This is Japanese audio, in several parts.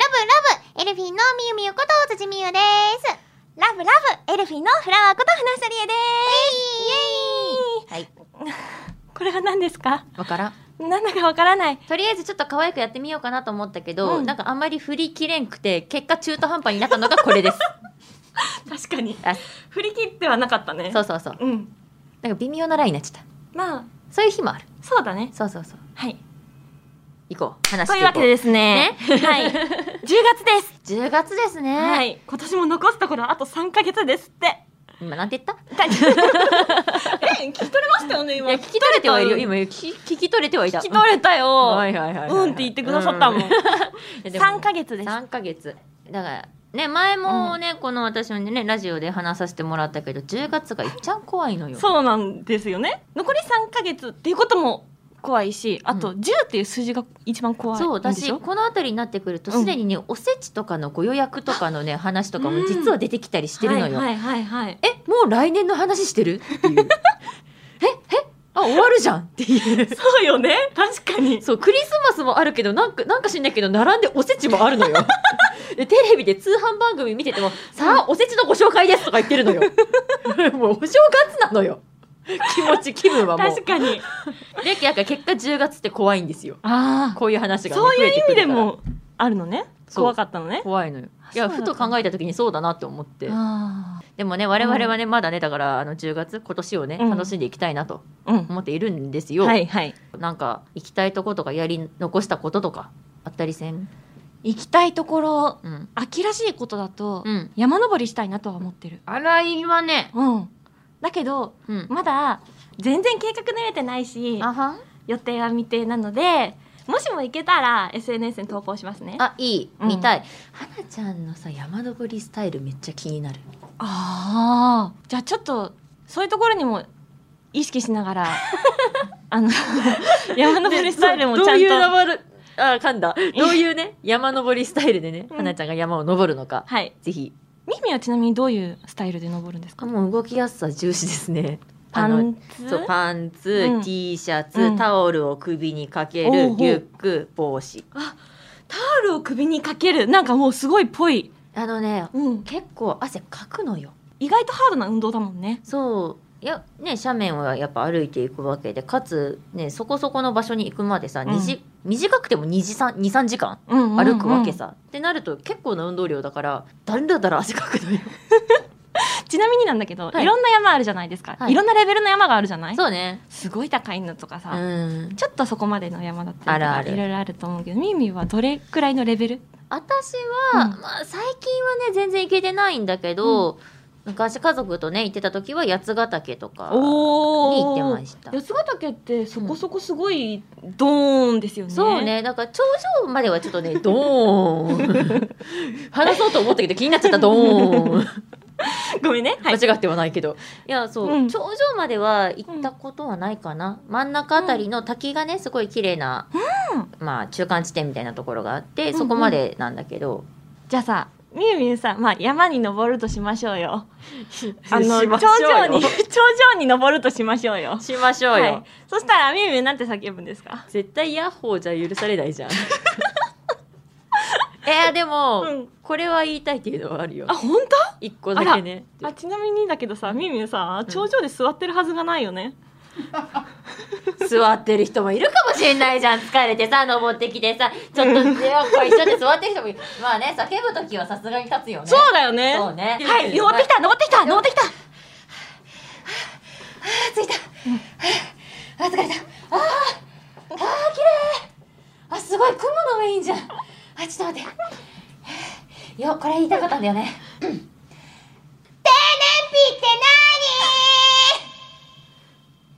ブエルフィンのみゆみゆこと辻みゆです。ラブラブエルフィンのフラワーこと花さりえですはい。これは何ですか？わからん。なんだかわからない。とりあえずちょっと可愛くやってみようかなと思ったけど、うんなんかあんまり振り切れんくて、結果中途半端になったのがこれです。確かに。あ振り切ってはなかったね。そうそうそう。うん。なんか微妙なラインになっちゃった。まあ、そういう日もある。そうだね。そうそうそう。はい。行こう。話していこう。というわけでですね。はい。10月です。10月ですね。はい。今年も残すところあと3ヶ月ですって。今なんて言った？え、聞き取れましたよね、今。いや、聞き取れてはいるよ。今聞き、聞き取れてはいた。聞き取れたよ。はいはいはいはい。うんって言ってくださったもん。ういやでも3ヶ月です。3ヶ月だからね前もね、この私のねラジオで話させてもらったけど10月がいっちゃん怖いのよそうなんですよね。残り3ヶ月っていうことも怖いし、あとう10っていう数字が一番怖い。そう私この辺りになってくるとうん。すでにね、おせちとかのご予約とかのね 話とかも実は出てきたりしてるのよ、はいはいはいはい。えもう来年の話してる？っていう。ええ？あ終わるじゃん？っていう。そうよね。確かに。そうクリスマスもあるけどなんかなんか知んないけど並んでおせちもあるのよ。でテレビで通販番組見てても「さあおせちのご紹介です」とか言ってるのよ。もうお正月なのよ 気持ち気分はもう確かに。でやから結果10月って怖いんですよあこういう話が、ね、そういう意味でもあるのね。怖かったのね。怖いのよいやふと考えた時にそうだなって思ってあでもね我々はね、まだねだからあの10月今年をねうん楽しんでいきたいなとあ。うん。思っているんですよ、はいはい。なんか行きたいとことかやり残したこととかあったりせん？行きたいところ、うん、秋らしいことだと、うん、山登りしたいなとは思ってる。洗いはねうん。だけど、うん。まだ全然計画練れてないし、予定は未定なので、もしも行けたら SNS に投稿しますね。あいい。うん。見たい、はなちゃんのさ山登りスタイルめっちゃ気になる。あー。じゃあちょっとそういうところにも意識しながら あの山登りスタイルもちゃんと、どういう登るあ噛んだ。どういうね山登りスタイルでね、うん。はなちゃんが山を登るのかはい。ぜひミミはちなみにどういうスタイルで登るんですか？もう動きやすさ重視ですね。パンツ？そうパンツ、うん。T シャツ、うん。タオルを首にかけおうほう。るリュック帽子。タオルを首にかける？なんかもうすごいっぽい、あのねうん、結構汗かくのよ。意外とハードな運動だもんね。そういやね斜面はやっぱ歩いていくわけでかつねそこそこの場所に行くまでさ、うん。短くても2時間23時間歩歩くわけさ、ってなると結構な運動量だからだらだら汗かくのよ。ちなみになんだけど、はい。い、ろんな山あるじゃないですか、はい。い、ろんなレベルの山があるじゃない？そうね。すごい高いのとかさ、うん。ちょっとそこまでの山だったりとかあるある。いろいろあると思うけどミミはどれくらいのレベル？私は、うん。まあ、最近はね全然行けてないんだけど、昔家族とね行ってた時は八ヶ岳とかに行ってました。八ヶ岳ってそこそこすごいドーンですよね、そうね。だから頂上まではちょっとね ドーン。話そうと思ったけど気になっちゃったドーン。ごめんね、はい、間違ってはないけど。いやそう、うん。頂上までは行ったことはないかな、真ん中あたりの滝がねすごい綺麗な、まあ中間地点みたいなところがあって、うん。そこまでなんだけど。じゃあさみゆみゆさん、まあ、山に登るとしましょうよ。あの頂上に 頂上に登るとしましょうよ。しましょうよ、はい、そしたらみゆみゆなんて叫ぶんですか？絶対ヤッホーじゃ許されないじゃん。えー、でも、うん。これは言いたいっていうのはあるよ。あ本一個だけね。当あちなみにだけどさみゆみゆさ頂上で座ってるはずがないよね、座ってる人もいるかもしれないじゃん。疲れてさ登ってきてさちょっとねこれ一緒で座ってる人もいる。まあね叫ぶ時はさすがに立つよね。そうだよね。そうね。はい登ってきた登ってきた登ってきた。着いた、あ疲れた。あーあー綺麗。あすごい雲の上いいんじゃん。あちょっと待って。よこれ言いたかったんだよね。テネピって何？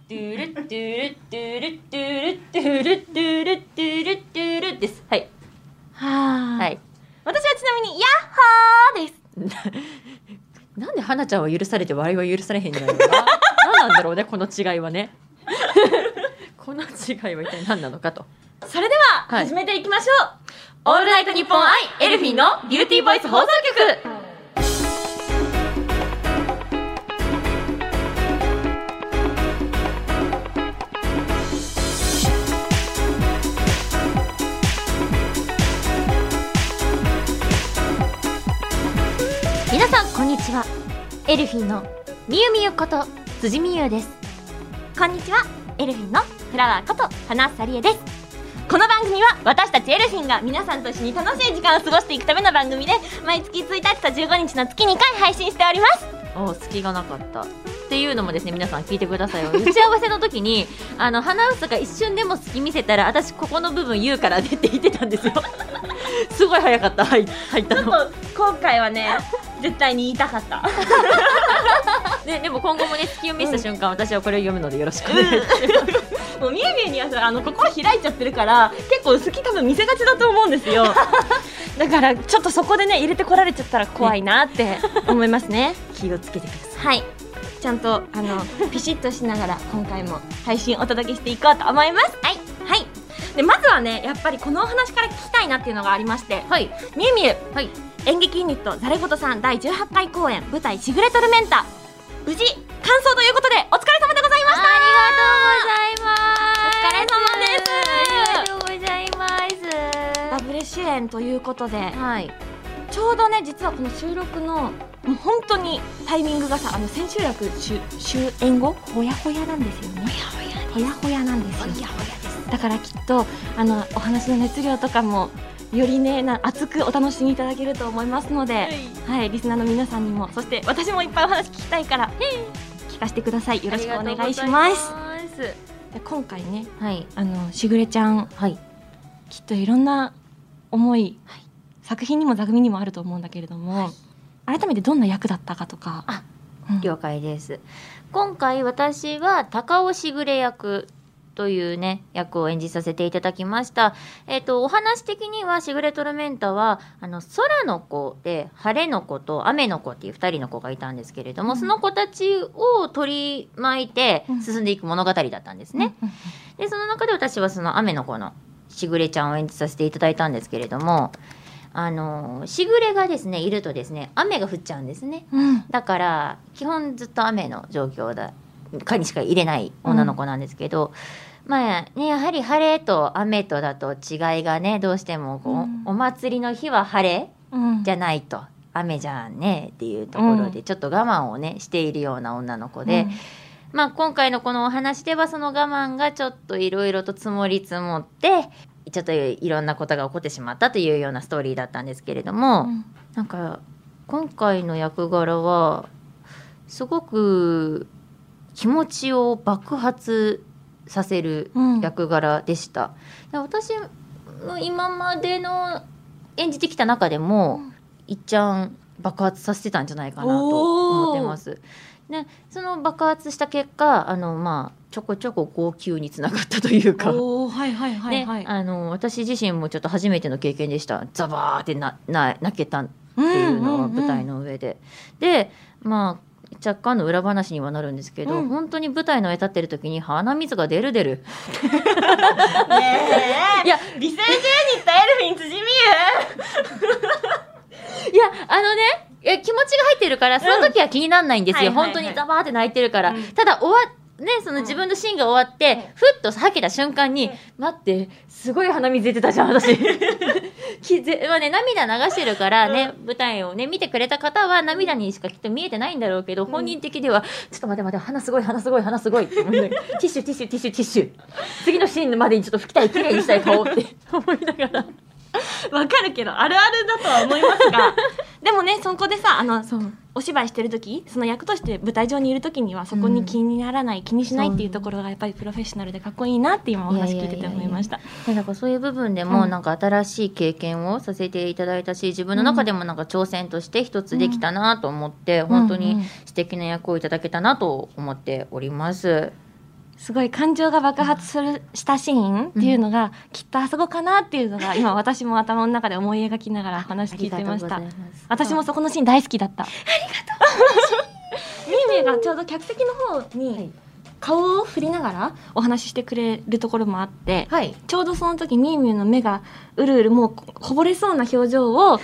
トゥルトゥルトゥルトゥルトゥルトゥルトゥルトゥルです。はいはい。私はちなみにヤッホーです。なんで花ちゃんは許されて笑いは許されへんのやろな何なんだろうねこの違いはね。この違いは一体何なのかと。それでははい。始めていきましょう、オールナイトニッポン愛エルフィンのビューティーボイス放送局ちはエルフィンのみゆみゆこと辻みゆです。こんにちはエルフィンのフラワーこと花さりえです。この番組は私たちエルフィンが皆さんと一緒に楽しい時間を過ごしていくための番組で毎月1日と15日の月2回配信しております。お隙がなかった。っていうのもですね皆さん聞いてくださいよ。打ち合わせの時に あの花臼が一瞬でも隙見せたら私ここの部分言うからねって言ってたんですよ。すごい早かった。入入ったの。今回はね絶対に言いたかった。で でも今後もね隙を見せた瞬間、私はこれを読むのでよろしく。お願いします、もうみゆみゆにはさあの心開いちゃってるから結構好き多分見せがちだと思うんですよ。だからちょっとそこでね入れてこられちゃったら怖いなって思いますね。気をつけてください。はい。ちゃんとあのピシッとしながら今回も配信お届けしていこうと思います。はい。はい。でまずはねやっぱりこのお話から聞きたいなっていうのがありまして。はい。みゆみゆはい演劇ユニットざれごとさん第18回公演舞台「しぐれトルメンタ」無事完走ということでお疲れ様でございました。ありがとうございます。ありがとうございます。ダブル主演ということではい。ちょうどね実はこの収録のもう本当にタイミングがさあの千秋楽終終演後ほやほやなんですよね。ほやほやなんですよ。だからきっとあのお話の熱量とかもよりねな熱くお楽しみいただけると思いますので、はい、リスナーの皆さんにもそして私もいっぱいお話聞きたいから聞かせてください。よろしくお願いします。す。で今回ねはい。あのしぐれちゃんはい。きっといろんな思い、作品にも座組にもあると思うんだけれども、改めてどんな役だったかとか。あ、うん了解です。今回私は高尾しぐれ役というね役を演じさせていただきました。えっ、とお話的にはしぐれトルメンタはあの空の子で晴れの子と雨の子っていう2人の子がいたんですけれども、うん。その子たちを取り巻いてうん。進んでいく物語だったんですね、うん。でその中で私はその雨の子のしぐれちゃんを演じさせていただいたんですけれどもあのしぐれがですねいるとですね雨が降っちゃうんですね。うん。だから基本ずっと雨の状況だかにしか入れない女の子なんですけど、まあねやはり晴れと雨とだと違いがねどうしてもこう、うん。お祭りの日は晴れうん。じゃないと雨じゃんねっていうところでうちょっと我慢をねしているような女の子で、まあ今回のこのお話ではその我慢がちょっといろいろと積もり積もってちょっといろんなことが起こってしまったというようなストーリーだったんですけれども、うん。なんか今回の役柄はすごく気持ちを爆発させるうん。役柄でした。で私の今までの演じてきた中でも、いっちゃん爆発させてたんじゃないかなと思ってます。でその爆発した結果あのまあちょこちょこ号泣につながったというか。おーはいはいはいはい、ね、あの私自身もちょっと初めての経験でした。ザバーってなな泣けたっっていうのは舞台の上で、でまあ若干の裏話にはなるんですけど、うん。本当に舞台の上立ってる時に鼻水が出る出る。ねえ。いや美声中に行ったエルフィン辻美いやあのねいや気持ちが入ってるからその時は気にならないんですよ、本当にザバーって泣いてるから、うん。ただ終わね、その自分のシーンが終わって、ふっと吐けた瞬間に、待って、すごい鼻水出てたじゃん、私。きぜ まあね、涙流してるからね、舞台をね、見てくれた方は涙にしかきっと見えてないんだろうけど、本人的では、ちょっと待って待って、鼻すごい、鼻すごい、鼻すごいって思いながら、ティッシュ、ティッシュ、ティッシュ、ティッシュ。次のシーンまでにちょっと拭きたい、綺麗にしたい顔って思いながら。優 わかるけどあるあるだとは思いますがでもねそこでさあのそう。お芝居してる時その役として舞台上にいる時にはそこに気にならない、気にしないっていうところがやっぱりプロフェッショナルでかっこいいなって今お話聞いてて思いました。でなんかそういう部分でもうんなんか新しい経験をさせていただいたし自分の中でもなんか挑戦として一つできたなと思って、本当にうんうん素敵な役をいただけたなと思っております。すごい感情が爆発するしたシーンっていうのが、きっとあそこかなっていうのが今私も頭の中で思い描きながら話聞いてました。私もそこのシーン大好きだった。ありがとう。みゆみゆがちょうど客席の方はい。に顔を振りながらお話ししてくれるところもあって、はい。ちょうどその時みゆみゆの目がうるうるもうここぼれそうな表情を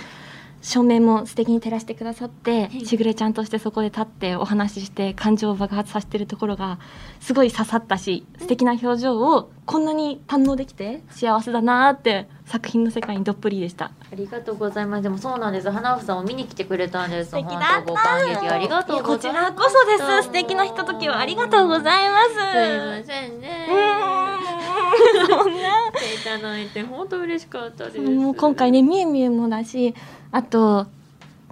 照明も素敵に照らしてくださってい。しぐれちゃんとしてそこで立ってお話しして感情を爆発させてるところがすごい刺さったし素敵な表情をこんなに堪能できて幸せだなーって作品の世界にどっぷりでした。ありがとうございます。でもそうなんです。花房さんを見に来てくれたんです。素敵本だった。当ご感激ありがとうございます。こちらこそです。素敵なひとときをありがとうございます。すいませんねうーんそんな来ていただいて本当嬉しかったです。もう今回ねみゆみゆもだしあと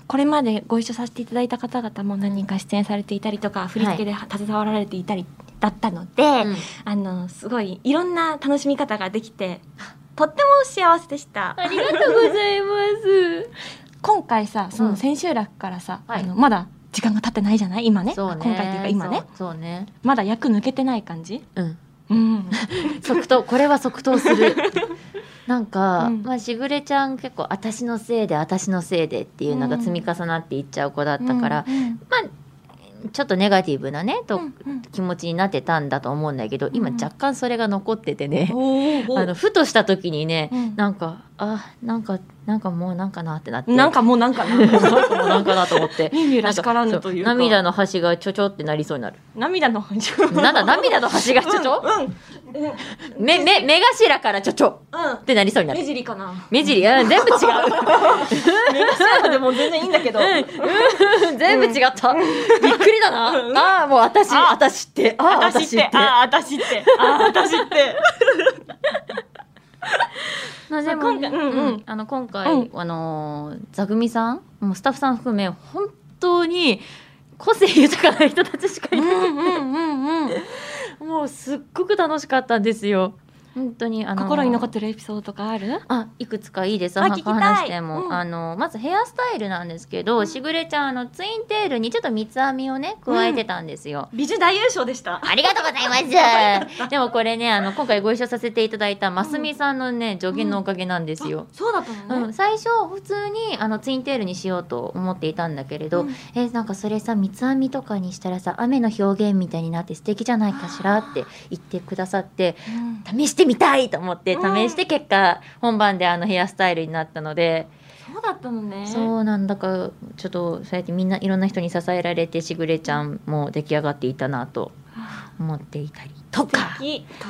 これまでご一緒させていただいた方々も何人か出演されていたりとか振り付けで携わられていたりだったので、うん。あのすごいいろんな楽しみ方ができてとっても幸せでした。ありがとうございます。今回さそうん。の千秋楽からさ、はい。あのまだ時間が経ってないじゃない？今ね。そうね。今回っていうか今ね。そうね。まだ役抜けてない感じ？うんうん。即答これは即答する。なんか、うん。まあしぐれちゃん結構私のせいで私のせいでっていうのが積み重なっていっちゃう子だったから、うんうんまあちょっとネガティブなねと、うんうん。気持ちになってたんだと思うんだけど今うん若干それが残っててね、おー。あのふとした時にね、うん。なんかあなんかなんかもうなんかなってなって。なんかもうなんかな。なんかなと思って。みゆみゆらしからぬという涙の端がちょちょってなりそうになる。涙のなんだ涙の端がちょちょ、うんうん。目目目頭からちょちょ。うん。ってなりそうにな目る尻かな。目尻？うん全部違う。目頭でも全然いいんだけど。うん全部違った、びっくりだな、ああもう私あ私って。ああ私って。あ私って。あ私って まあでもそう今回うんうん。あの今回、うん。あのー座組さん？もうスタッフさん含め本当に個性豊かな人たちしかいない、うんうんうんうん。もうすっごく楽しかったんですよ本当にあのー心に残ってるエピソードとかある？あいくつかいいです。あ聞きたい。話しても、うん。あのまずヘアスタイルなんですけど、しぐれちゃんあのツインテールにちょっと三つ編みをね加えてたんですよ、美女大優勝でした。ありがとうございます。でもこれね、あの、今回ご一緒させていただいたますみさんのね、助言のおかげなんですよ。そうだったうのね。ん。最初普通にあのツインテールにしようと思っていたんだけれど、うん。えなんかそれさ三つ編みとかにしたらさ雨の表現みたいになって素敵じゃないかしらって言ってくださってうん。試してみたいと思ってうん。試して結果本番であのヘアスタイルになったので、そうだったのね。そうなんだからちょっとそうやってみんないろんな人に支えられてしぐれちゃんも出来上がっていたなと思っていたりとか。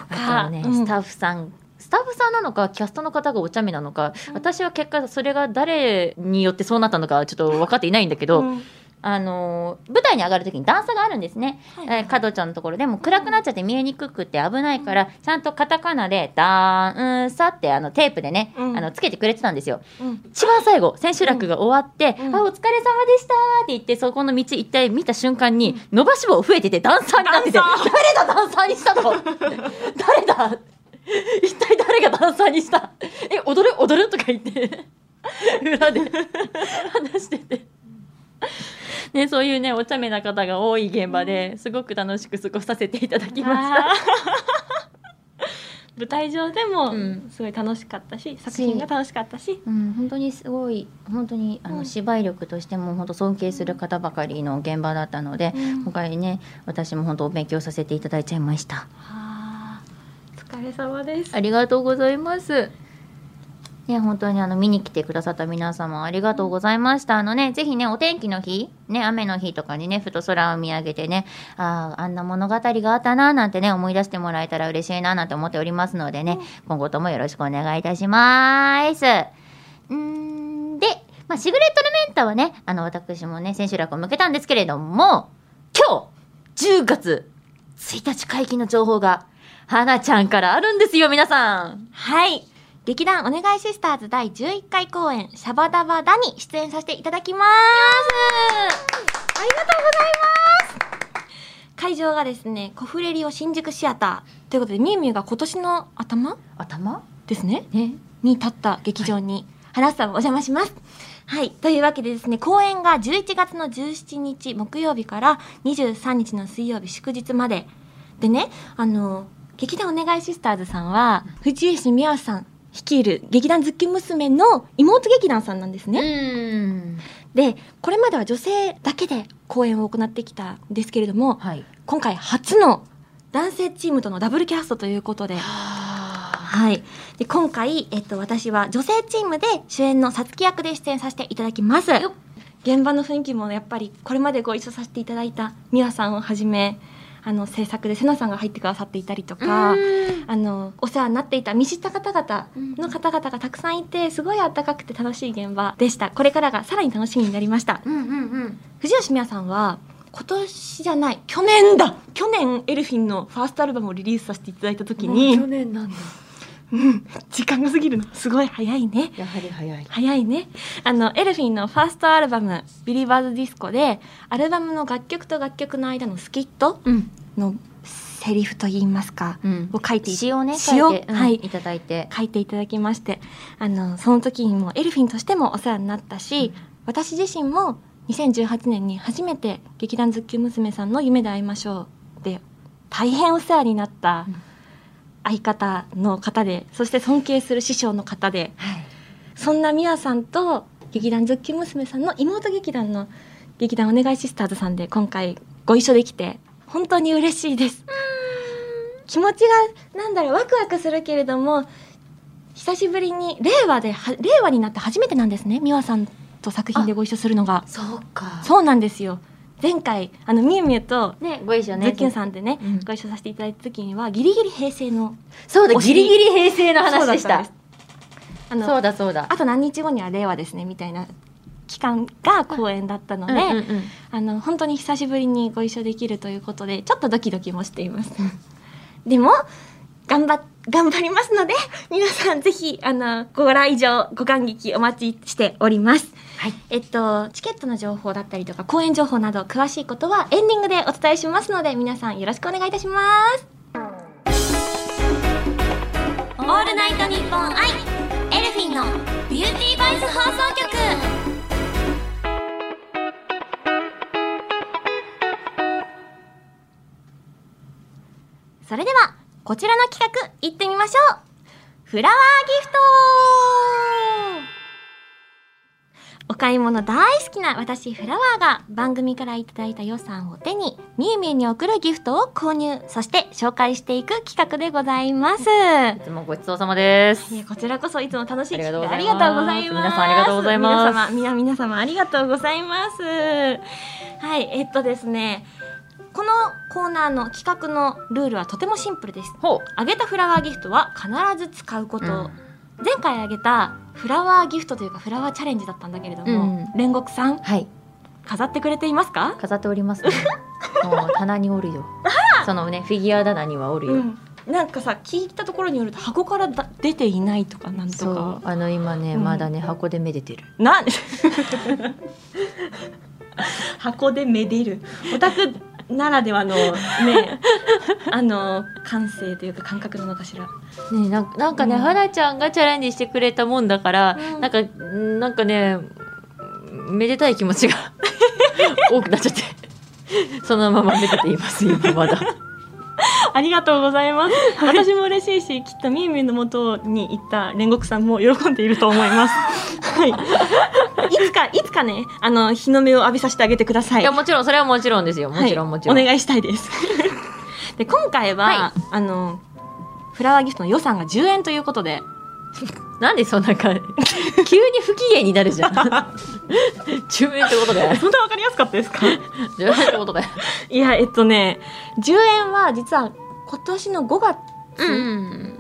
あか。とね、うん。スタッフさん。スタッフさんなのかキャストの方がお茶目なのか、うん。私は結果それが誰によってそうなったのかちょっと分かっていないんだけど、うんあのー舞台に上がる時に段差があるんですね、はいえー角ちゃんのところでも暗くなっちゃって見えにくくて危ないから、ちゃんとカタカナで「ダンサ」ってあのテープでね、うん。あのつけてくれてたんですよ。うん。一番最後千秋楽が終わって「うん。あお疲れ様でした」って言ってそこの道一体見た瞬間に伸ばし棒増えててダンサーになってて誰だダンサーにしたの？誰だ？一体誰がダンサーにした？え踊る？踊る？とか言って裏で話してて。ね、そういうねお茶目な方が多い現場ですごく楽しく過ごさせていただきました。舞台上でもうん。すごい楽しかったし、作品が楽しかったし、うん、本当にすごい本当にあの、うん。芝居力としても本当尊敬する方ばかりの現場だったので、うん。今回ね私も本当お勉強させていただいちゃいました。あーお疲れ様です。ありがとうございますね、本当にあの見に来てくださった皆様ありがとうございました。あのね、ぜひね、お天気の日、ね、雨の日とかにね、ふと空を見上げてね、ああ、あんな物語があったな、なんてね、思い出してもらえたら嬉しいな、なんて思っておりますのでね、今後ともよろしくお願いいたします。うーん、で、まあ、シグレットルメンタはね、あの、私もね、千秋楽を向けたんですけれども、今日、10月1日会期の情報が、花ちゃんからあるんですよ、皆さん。はい劇団お願いシスターズ第11回公演シャバダバダに出演させていただきますありがとうございます会場がですねコフレリオ新宿シアターということでみゆみゆが今年の頭？頭？ですねね。に立った劇場に、花さんお邪魔します。はい。というわけでですね、公演が11月の17日木曜日から23日の水曜日祝日まで。でね、あの、劇団お願いシスターズさんは、藤石美和さん率いる劇団ズッキ娘の妹劇団さんなんですうね。で、これまでは女性だけで公演を行ってきたんですけれども、はい。今回初の男性チームとのダブルキャストということで、ははい。で、今回、えっと、私は女性チームで主演のさつき役で出演させていただきます。現場の雰囲気もやっぱり、これまでご一緒させていただいた美和さんをはじめ、あの、制作で瀬名さんが入ってくださっていたりとか、あの、お世話になっていた見知った方々の方々がたくさんいて、すごい温かくて楽しい現場でした。これからがさらに楽しみになりました。うんうんうん。藤吉美和さんは今年じゃない去年だ。去年エルフィンのファーストアルバムをリリースさせていただいた時もう去に年なんだうん時間が過ぎるの。すごい早いね。やはり早い。早いね。あのエルフィンのファーストアルバム「ビリバーズディスコ」でアルバムの楽曲と楽曲の間のスキットうん。のセリフといいますかうん。を書いてい詩をね詩をはい。いただいて。書いていただきましてあのその時にもエルフィンとしてもお世話になったし、私自身も2018年に初めて劇団ズッキュン娘さんの「夢で会いましょう」で大変お世話になったうん相方の方でそして尊敬する師匠の方ではい。そんな美和さんと劇団ズッキュン娘。さんの妹劇団の劇団お願いシスターズさんで今回ご一緒できて本当に嬉しいです。気持ちがなんだろうワクワクするけれども久しぶりに令和では令和になって初めてなんですね美和さんと作品でご一緒するのが。そうか。そうなんですよ前回あのみゆみゆとねご一緒ね。ズッキュンさんでね、うん。ご一緒させていただいた時にはギリギリ平成のそうだギリギリ平成の話でした。あのそうだそうだ。あと何日後には令和ですねみたいな期間が公演だったので、うんうんうん。あの本当に久しぶりにご一緒できるということでちょっとドキドキもしています。でも頑張頑張りますので皆さんぜひあのご来場ご感激お待ちしております。はいえっとチケットの情報だったりとか公演情報など詳しいことはエンディングでお伝えしますので皆さんよろしくお願いいたします。オールナイトニッポン i elfin'のビューティーボイス放送局。それでは、こちらの企画、行ってみましょうフラワーギフトお買い物大好きな私フラワーが番組からいただいた予算を手にみゆみゆに送るギフトを購入そして紹介していく企画でございます。いつもごちそうさまです。こちらこそいつも楽しい。あり企がとうご画あざいます。りがとうございます皆さんありがとうございます。皆様皆様ありがとうございます。はいえっとですねこのコーナーの企画のルールはとてもシンプルです。ほあげたフラワーギフトは必ず使うこと、うん前回あげたフラワーギフトというかフラワーチャレンジだったんだけれども、う煉獄さんはい。飾ってくれていますか、飾っておりますね。もう棚におるよ。そのねフィギュア棚にはおるよ、うん、なんかさ聞いたところによると箱からだ出ていないとかなんとそう。かあの今ね、うん。まだね箱でめでてる。なん 箱でめでる。オタクならではのね あの感性というか感覚なのかしらねなんかなんかね、うん花ちゃんがチャレンジしてくれたもんだから、うんなんかんなんかねめでたい気持ちが 多くなっちゃってそのままめでています今まだ ありがとうございます。私も嬉しいし、きっとみゆみゆの元に行った煉獄さんも喜んでいると思います。はい。いつか、いつかね、あの、日の目を浴びさせてあげてください。いやもちろんそれはもちろんですよ。もちろん、はいもちろん。お願いしたいです。で、今回は、はい。あの、フラワーギフトの予算が10円ということで、なんでそんなか 急に不機嫌になるじゃん。10円ってことだよそんなわかりやすかったですか？10円ってことだよいや、えっとね、10円は実は今年の5月うん。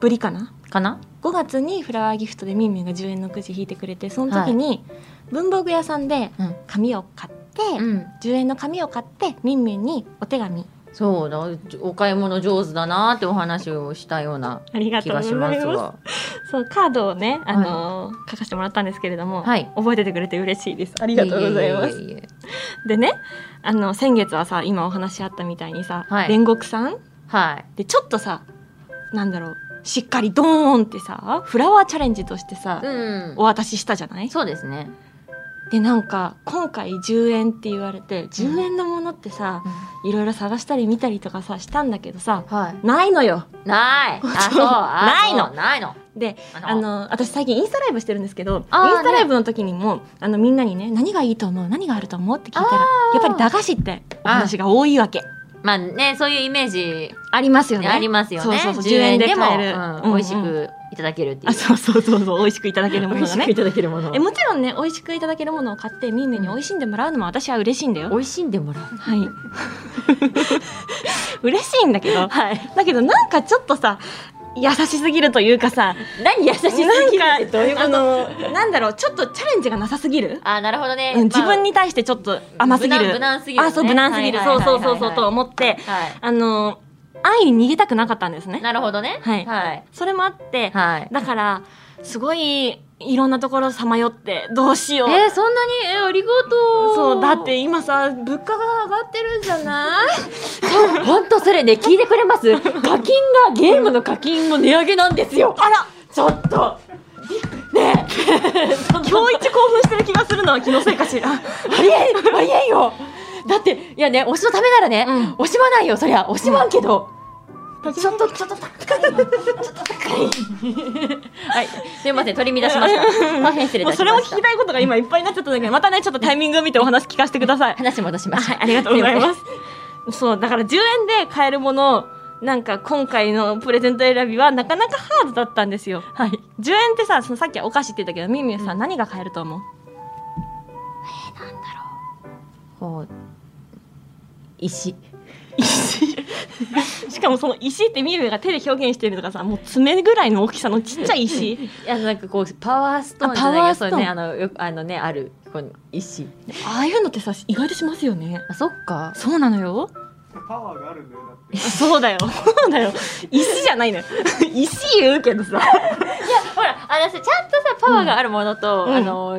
ぶりかな、かな？5月にフラワーギフトでみゆみゆが10円のくじ引いてくれてその時に文房具屋さんでうん。紙を買って、うん。10円の紙を買ってみんみんにお手紙。そうだ。お買い物上手だなってお話をしたような気がしますすわ。そうカードをね、あのー書かせてもらったんですけれども、はい。覚えててくれて嬉しいです。あありがとうございます。でねあの先月はさ今お話あったみたいにさ、はい。煉獄さん？はい。でちょっとさなんだろうしっかりドーンってさフラワーチャレンジとしてさ、うん。お渡ししたじゃない？そうですね、でなんか今回10円って言われて10円のものってさ、いろいろ探したり見たりとかさしたんだけどさはい。ないのよ。ない。ないの。ないの。でああの私最近インスタライブしてるんですけどインスタライブの時にも、あのみんなにね何がいいと思う？何があると思う？って聞いたらやっぱり駄菓子ってお話が多いわけ。うまあねそういうイメージ、ありますよね。ねありますよね。そうそうそう10 10円で買える、美味しくいただけるっていう。あそうそうそうそう美味しくいただけるものがね。美味しくいただけるもの。えもちろんね美味しくいただけるものを買ってみーみーに美味しんでもらうのも私は嬉しいんだよ、美味しんでもらう。はい。嬉しいんだけど。はい。だけどなんかちょっとさ優しすぎるというかさ何優しすぎる？ってどういうこと？あのなんだろうちょっとチャレンジがなさすぎる、あなるほどね、うん、自分にに対してちょっと甘すぎる。無難すぎるあそう無難すぎる、そうそうそうそうと思ってはあの愛に逃げたくなかったんですね。いなるほどね。はい。はい。それもあって、はい。だからすごいいろんなところさまよってどうしよう、えー、そんなに？えーありがとう。そうだって今さ物価が上がってるんじゃない？本当それね聞いてくれます。課金がゲームの課金も値上げなんですよ。あら！ちょっと。ねえ。今日一興奮してる気がするのは気のせいかしら。ありえんありえんよ。だっていやね推しのためならね、うん。惜しまないよそりゃ。惜しまんけど、ちょっとちょっと高いちょっと高いはいすいません取り乱しました大変失礼いもうそれを聞きたいことが今いっぱいになっちゃったんだけどまたねちょっとタイミングを見てお話聞かせてください話戻しましたはい、ありがとうございます。そう、だから10円で買えるもの、なんか今回のプレゼント選びはなかなかハードだったんですよ。はい10円ってさ、そのさっきお菓子って言ったけど、みみゆさん何が買えると思う?え何だろうこう石石。しかもその石ってみゆみゆが手で表現してるとかさ、もう爪ぐらいの大きさのちっちゃい石。いやなんかこうパワーストーンじゃないワーストーンそうねあのよくあのねあるこの石ああいうのってさ、意外としますよね。あそっかそうなのよ。パワーがあるんだよだってそうだよ。そうだよ。石じゃないのよ。石言うけどさ。あのさちゃんとさパワーがあるものと、うん。あの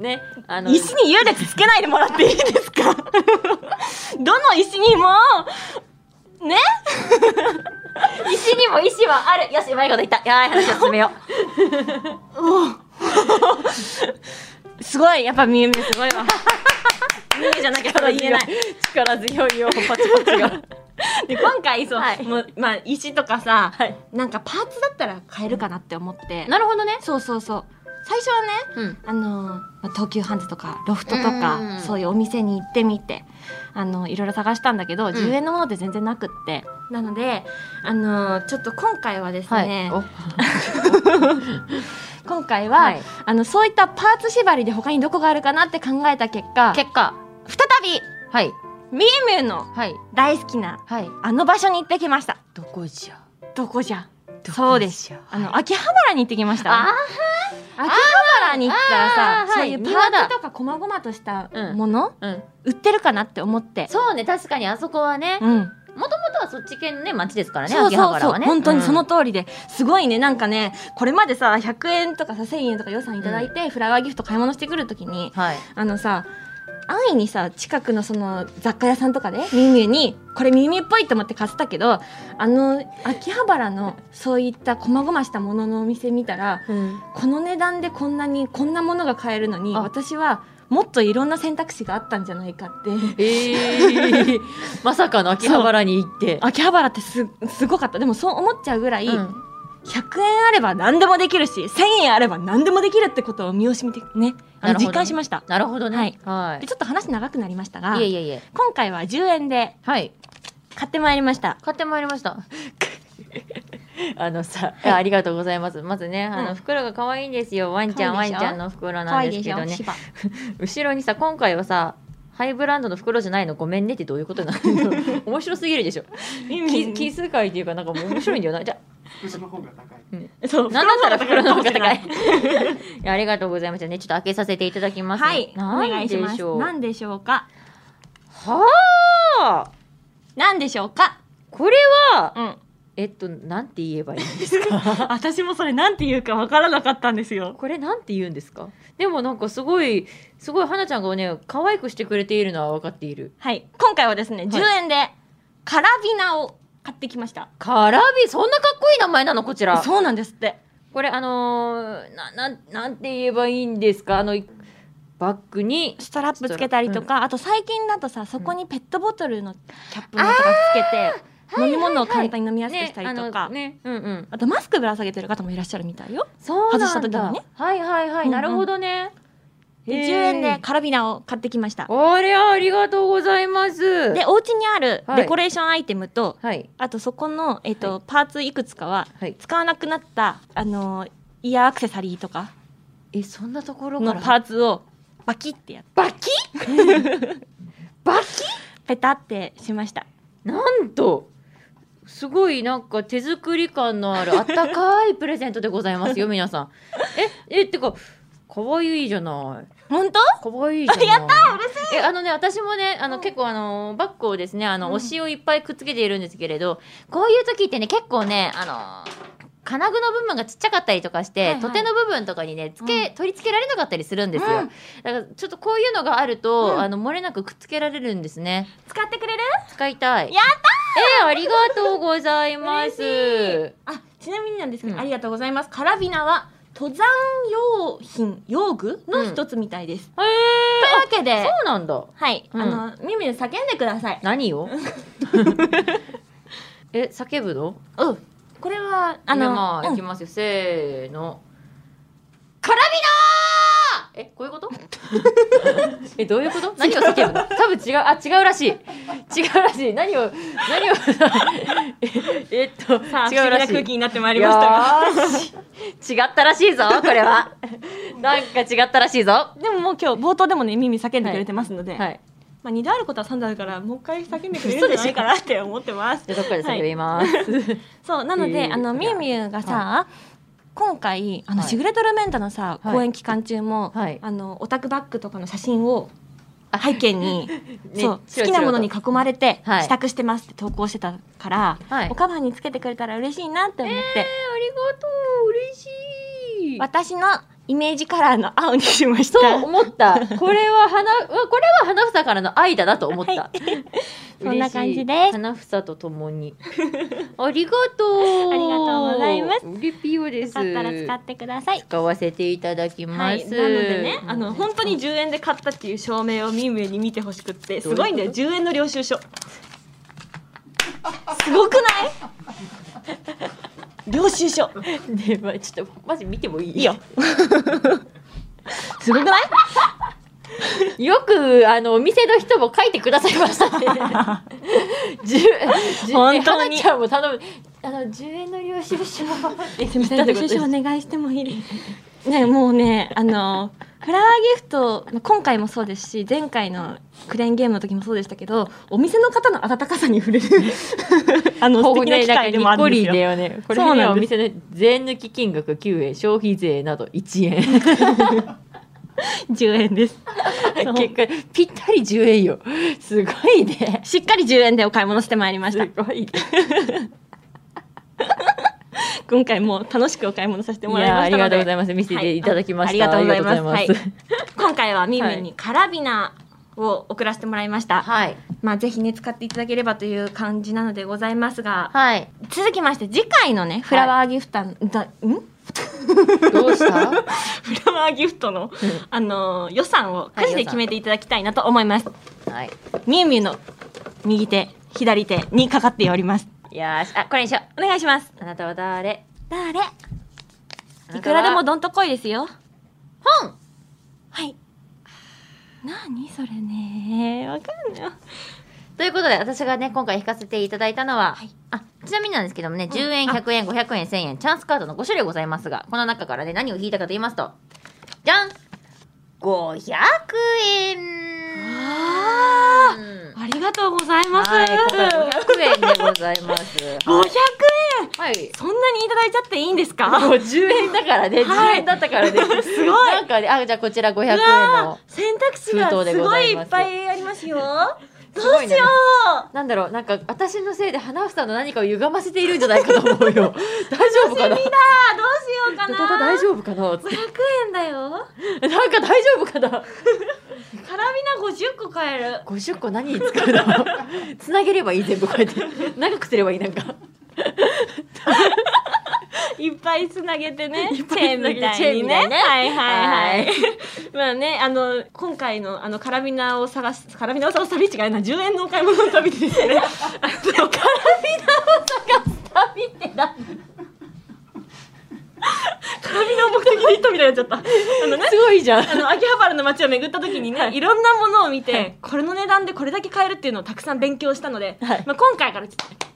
ねあの石に優劣つけないでもらっていいですか？どの石にも、ね？石にも石はある。よしうまいこと言った。やばい話を進めよ すごい、やっぱみゆみゆすごいわ。みゆじゃなきゃそれは言えない。力強いよパチパチが で、今回、そう、はい。もう、まあ、石とかさ、はい。なんかパーツだったら買えるかなって思って。なるほどね。そうそうそう。最初はね、うん。あのーまあ東急ハンズとかロフトとうんうんか、うん。そういうお店に行ってみてあのいろいろ探したんだけど、ん。10円のものって全然なくって。なので、あのーちょっと今回はですね、お。今回は、はい。あのそういったパーツ縛りで他にどこがあるかなって考えた結果結果。再びはいみゆみゆのはい。大好きなはい。あの場所に行ってきました。どこじゃ？どこじゃ？そうです。あの、はい秋葉原に行ってきました。あ秋葉原に行ったらさそういうパーツとか細々としたうん。もの、うん。売ってるかなって思って。そうね確かに。あそこはね。うん。もともとはそっち系のね町ですからねそう秋葉そう。そう、原はね。本当にそのうん通りで。すごいね。なんかねこれまでさ100円とかさ1000円とか予算いただいて、フラワーギフト買い物してくるときにはい。あのさ安易にさ近くのその雑貨屋さんとかでミュウミュウにこれミュウミュウっぽいと思って買ってたけどあの秋葉原のそういった細々したもののお店見たらうん。この値段でこんなにこんなものが買えるのにあ。私はもっといろんな選択肢があったんじゃないかって。えー、まさかの秋葉原に行って。秋葉原ってすすごかった。でもそう思っちゃうぐらい、うん100円あれば何でもできるし1000円あれば何でもできるってことを身をしみてね。あの実感しました。なるほどね。はい。はでちょっと話長くなりましたがいいえいえいえ。今回は10円ではい。買ってまいりました。買ってまいりました。あのさ、ありがとうございます。まずねあの、うん袋が可愛いんですよ。ワンちゃんワンちゃんの袋可なんですけどね。芝 後ろにさ今回はさハイブランドの袋じゃないのごめんねってどういうことなの？面白すぎるでしょ。気気遣いっていうかなんか面白いんだよな。じゃ袋の方が高い。そうなんだったら袋の方が高い。い。いやありがとうございました。ねちょっと開けさせていただきますはいおなん願いします。でしょう何でしょうか？はあ。何でしょうか？これはうん。えっとなんて言えばいいんですか？私もそれなんて言うかわからなかったんですよ。これなんて言うんですか？でもなんかすごいすごい花ちゃんがね可愛くしてくれているのは分かっている。はい。今回はですね10円でカラビナを買ってきました。カラビそんなかっこいい名前なのこちら。そうなんですって。これあのー、ななんなんて言えばいいんですか？あのバッグに。ストラップつけたりとか、あと最近だとさそこにペットボトルのキャップのとかつけて飲み物を簡単に飲みやすくしたりとか、ねあのねうんうん。あとマスクぶら下げてる方もいらっしゃるみたいよ。そうなんだ。外した時にね。はいはいはい、うんうん。なるほどねでへー10円でカラビナを買ってきました。あれありがとうございます。でお家にあるはい。デコレーションアイテムと、はい。あとそこの、えっとはい。パーツいくつかははい。使わなくなった、あのイヤーアクセサリーとかえそんなところかのらパーツをバキってやって。バキ？バキ？ペタってしました。なんとすごいなんか手作り感のある あったかいプレゼントでございますよ皆さん。ええってか可愛いじゃない本当？可愛いじゃない やった嬉しい。えあのね私もねあの、結構あのバッグをですねあの、うん。推しをいっぱいくっつけているんですけれどこういう時ってね結構ねあの金具の部分がちっちゃかったりとかして、はいはい。土手の部分とかにねつけ、うん。取り付けられなかったりするんですよ、うん。だからちょっとこういうのがあると、うん。あの漏れなくくっつけられるんですね。使ってくれる？使いたい。やったえー、ありがとうございます。あちなみになんですけど、うん。ありがとうございます。カラビナは登山用品用具の一つみたいです、へえというわけでそうなんだ。はい、うん。あのミミ叫んでください。何を？え叫ぶの？うん。これはああののまあ、うん。いきますよ。せーの。カラビナー！えこういうこと？えどういうこと？何を叫ぶの？多分違う。あ違うらしい。違うらしい。何を何を？ええっと違うらしい。空気になってまいりましたが違ったらしいぞこれは。なんか違ったらしいぞ。はでももう今日冒頭でもねミミ叫んでくれてますので、いまあ2度あることは3度あるからもう一回叫んでくれるんじゃないかなって思ってます。どっかで叫びます、そうなので、えーあのみゆみゆがさ、今回あの、はい。シグレトルメンタのさはい。公演期間中も、はい。あのオタクバッグとかの写真を背景に、ねそう好きなものに囲まれて、はい。支度してますって投稿してたから、はい。おカバンにつけてくれたら嬉しいなって思って、ありがとう。嬉しい。私のイメージカラーの青にしました。そう思った。これは花、これは花房からの愛だなと思った。は そんな感じです。花房とともに。ありがとう。ありがとうございます。うりぴよです。よかったら使ってください。使わせていただきます。はい、なのでね、あの本当に10円で買ったっていう証明をミムに見てほしくってすごいんだよ。10円の領収書。すごくない？領収書。ね、まあ、ちょっとマジ見てもいい？いいよ。すごくない？よくあのお店の人も書いてくださいましたね。じゅじゅ本当に。花ちゃんも頼む。あの10円の領収書。ってすみません領収書お願いしてもいいですねもうねあのフラワーギフトまあ今回もそうですし前回のクレーンゲームの時もそうでしたけどお店の方の温かさに触れる あの素敵な機会でもあるんですよだよね。これね、お店で税抜き金額9円、消費税など1円。10円です 結果、ぴったり10円よ。すごいね。しっかり10円でお買い物してまいりましたすごいね。今回も楽しくお買い物させてもらいましたので。がとうございます。見せていただきました。はいあありがとうございます。ありがとうござい今回はミミにカラビナを送らせてもらいました、はい。まあぜひね使っていただければという感じなのでございますがはい。続きまして次回のねフラワーギフト、だん？どうした？フラワーギフトの、あの予算をくじで決めていただきたいなと思います、はい。みゆみゆの右手左手にかかっておりますよーし。あ、これにしよう。お願いします。あなたは誰？誰？いくらでもどんとこいですよ。本！はい。何それね。わかんない。ということで、私がね、今回引かせていただいたのは、はい。あ、ちなみになんですけどもね、10円、100円、500円、1000円、チャンスカードの5種類ございますが、この中からね、何を引いたかと言いますと、じゃん !500 円ありがとうございます、はい、今回500円でございます。500円はい。そんなにいただいちゃっていいんですか？50円だからね、はい10円だったからね。すごいなんかね、あ、じゃあこちら500円うわの。選択肢がすごごいいっぱいありますよどすごいねうしよう。なんだろう、なんか私のせいで花房の何かを歪ませているんじゃないかと思うよ。大丈夫かな？どうしようかな。大丈夫かな？500円だよ。なんか大丈夫かな？カラビナ50個買える。50個何に使うの？つなげればいい全部こうやって。長くすればいいなんか いっぱいつなげてね チェーンみたいにね。はいはいはい、は まあねあの今回のあのカラビナを探すカラビナを探す旅違いな10円のお買い物の旅でですね。あのカラ見てだカラビナを目的で行ったみたいになっちゃった。あのねすごいじゃん。あの秋葉原ルの街を巡った時にね、はい。い、ろんなものを見て、はい。これの値段でこれだけ買えるっていうのをたくさん勉強したので、はい。まあ、今回からちょっと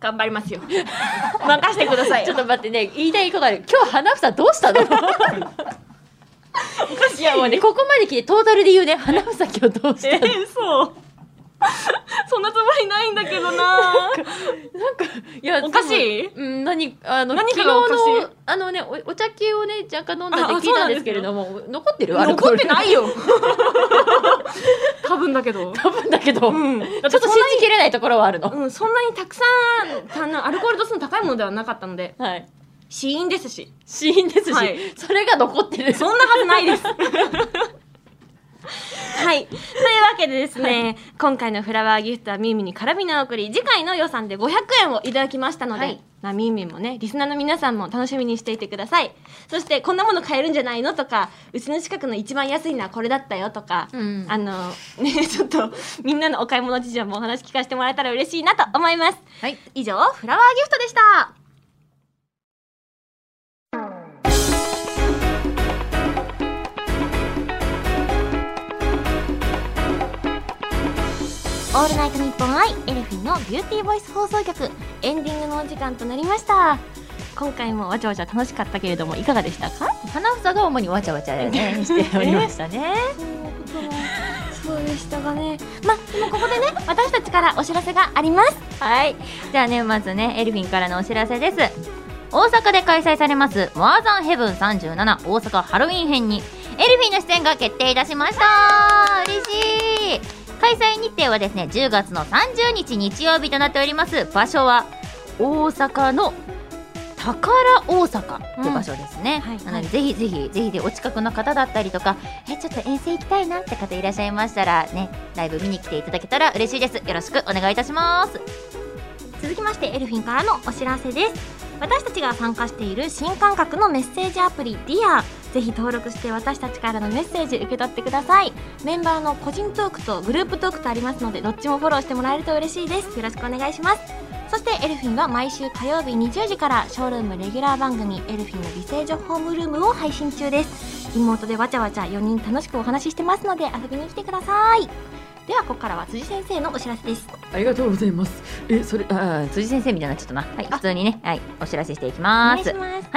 頑張りますよ。任せてください。ちょっと待ってね言いたいことある。今日花房どうしたの？おかしいやもうね。ここまで来てトータルで言うね。花房今日どうしえたの？ー、嘘 そんなつもりないんだけどな。いやおかしい？うん何あの何昨日のあのねおお茶系をね若干飲んだって聞いたんですけれども残ってる？残っルてないよ。多分だけど。多分だけど、うん。ちょっと信じきれないところはあるの、うん、そんなにたくさんあのアルコール度数の高いものではなかったのではい。死因ですし。死因ですし、はい。それが残ってる。そんなはずないです。はい。というわけでですね、今回のフラワーギフトはミーミーに絡みの送り、次回の予算で500円をいただきましたので、はいまあ、ミーミーもね、リスナーの皆さんも楽しみにしていてください。そして、こんなもの買えるんじゃないのとか、うちの近くの一番安いのはこれだったよとか、うんあの、ね、ちょっと、みんなのお買い物事情もお話聞かせてもらえたら嬉しいなと思います。はい以上、フラワーギフトでした。オールナイトニッポン i elfin'のビューティーボイス放送局エンディングのお時間となりました。今回もわちゃわちゃ楽しかったけれどもいかがでしたか？花房が主にわちゃわちゃねしておりましたね、そうでしたがね。まあでもここでね私たちからお知らせがあります。はい。じゃあね、まずね、 elfin'からのお知らせです。大阪で開催されます、ワーザンヘブン37大阪ハロウィン編に、 elfin'の出演が決定いたしました。嬉しい開催日程はですね、10月の30日日曜日となっております。場所は、大阪の宝大阪って場所ですね、うんはい。なのでぜひぜひぜひでお近くの方だったりとかえちょっと遠征行きたいなって方いらっしゃいましたらねライブ見に来ていただけたら嬉しいです。よろしくお願いいたします。続きましてエルフィンからのお知らせです。私たちが参加している新感覚のメッセージアプリ Dear ぜひ登録して私たちからのメッセージ受け取ってください。メンバーの個人トークとグループトークとありますのでどっちもフォローしてもらえると嬉しいです。よろしくお願いします。そしてエルフィンは毎週火曜日20時からショールームレギュラー番組エルフィンの美声女ホームルームを配信中ですリモートでわちゃわちゃ4人楽しくお話ししてますので遊びに来てくださいではここからは辻先生のお知らせですありがとうございます。え、それ、あー辻先生みたいになっちゃったな。はい、あ普通にね、はい、お知らせしていきおます。願いします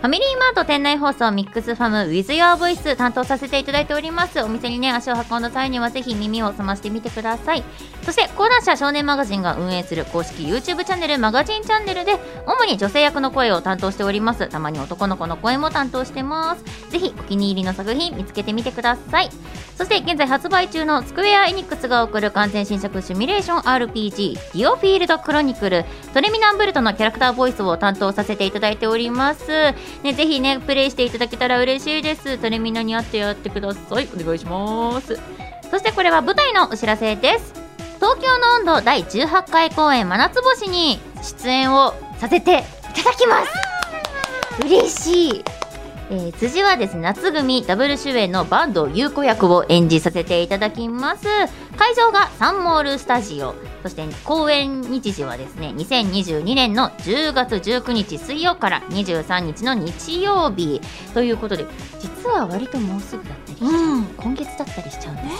ファミリーマート店内放送ミックスファム With Your Voice 担当させていただいております。お店にね、足を運んだ際にはぜひ耳を澄ましてみてください。そして、講談社少年マガジンが運営する公式 YouTube チャンネルマガジンチャンネルで、主に女性役の声を担当しております。たまに男の子の声も担当してます。ぜひ、お気に入りの作品見つけてみてください。そして、現在発売中のスクエア・エニックスが送る完全新作シミュレーション RPG ディオフィールド・クロニクルトレミナンブルトのキャラクターボイスを担当させていただいております。ね、ぜひね、プレイしていただけたら嬉しいです。トレミナに会ってやってください。お願いします。そしてこれは舞台のお知らせです。東京の温度第18回公演真夏星に出演をさせていただきます。嬉しい。えー辻はですね夏組ダブル主演の坂東優子役を演じさせていただきます。会場がサンモールスタジオ。そして公演日時はですね2022年の10月19日水曜から23日の日曜日。ということで実は割ともうすぐだったりう、うん。今月だったりしちゃうんですよ、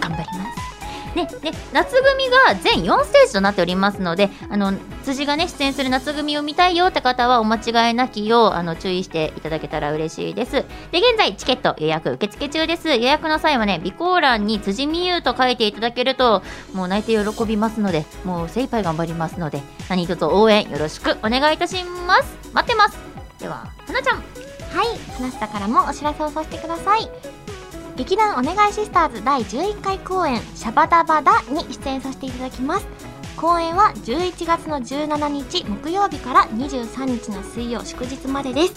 頑張りますね、ね、夏組が全4ステージとなっておりますので、あの、辻がね、出演する夏組を見たいよって方はお間違いなきよう、あの、注意していただけたら嬉しいです。で、現在、チケット予約受付中です。予約の際はね、備考欄に辻美優と書いていただけると、もう泣いて喜びますので、もう精一杯頑張りますので、何卒応援よろしくお願いいたします。待ってます。では、はなちゃん。はい、話したからもお知らせをさせてください。劇団お願いシスターズ第11回公演シャバダバダに出演させていただきます。公演は11月の17日木曜日から23日の水曜祝日までです。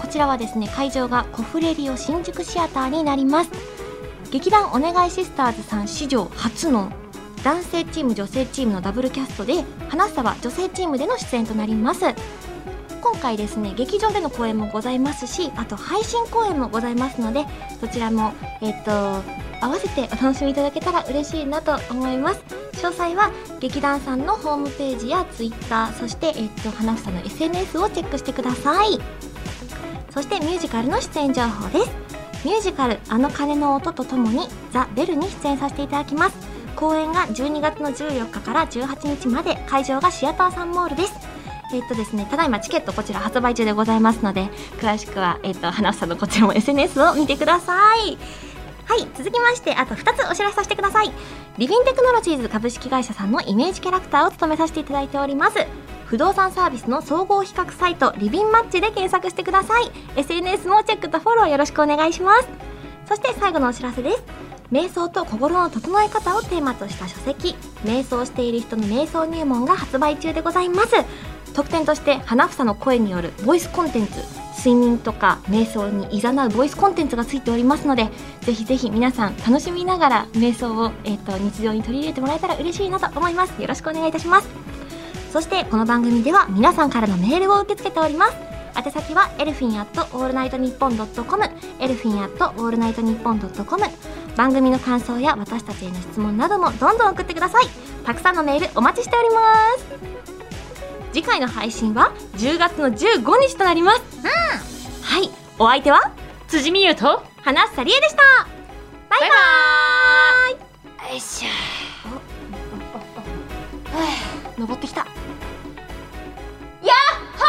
こちらはですね、会場がコフレリオ新宿シアターになります。劇団お願いシスターズさん史上初の男性チーム女性チームのダブルキャストで花房は女性チームでの出演となります。今回ですね劇場での公演もございますしあと配信公演もございますのでそちらもえっ、と合わせてお楽しみいただけたら嬉しいなと思います。詳細は劇団さんのホームページやツイッターそしてえっ、と花房の SNS をチェックしてください。そしてミュージカルの出演情報です。ミュージカル「あの鐘の音」とともに「ザ・ベル」に出演させていただきます。公演が12月の14日から18日まで会場がシアターサンモールです。えっとですね、ただいまチケットこちら発売中でございますので詳しくは、えっと、花さんのこちらも SNS を見てください。はい続きましてあと2つお知らせさせてください。リビンテクノロジーズ株式会社さんのイメージキャラクターを務めさせていただいております。不動産サービスの総合比較サイトリビンマッチで検索してください。SNS もチェックとフォローよろしくお願いします。そして最後のお知らせです。瞑想と心の整え方をテーマとした書籍。瞑想している人の瞑想入門が発売中でございます。特典として花房の声によるボイスコンテンツ睡眠とか瞑想に誘うボイスコンテンツがついておりますのでぜひぜひ皆さん楽しみながら瞑想を、えーと、日常に取り入れてもらえたら嬉しいなと思います。よろしくお願いいたします。そしてこの番組では皆さんからのメールを受け付けております。宛先はエルフィンアットオールナイトニッポンドットコムエルフィンアットオールナイトニッポンドットコム番組の感想や私たちへの質問などもどんどん送ってください。たくさんのメールお待ちしております。次回の配信は10月の15日となります、うん、はい。お相手は？辻美優と？花房里枝でした。バイバイ。よいしょ。登ってきた。やっほー！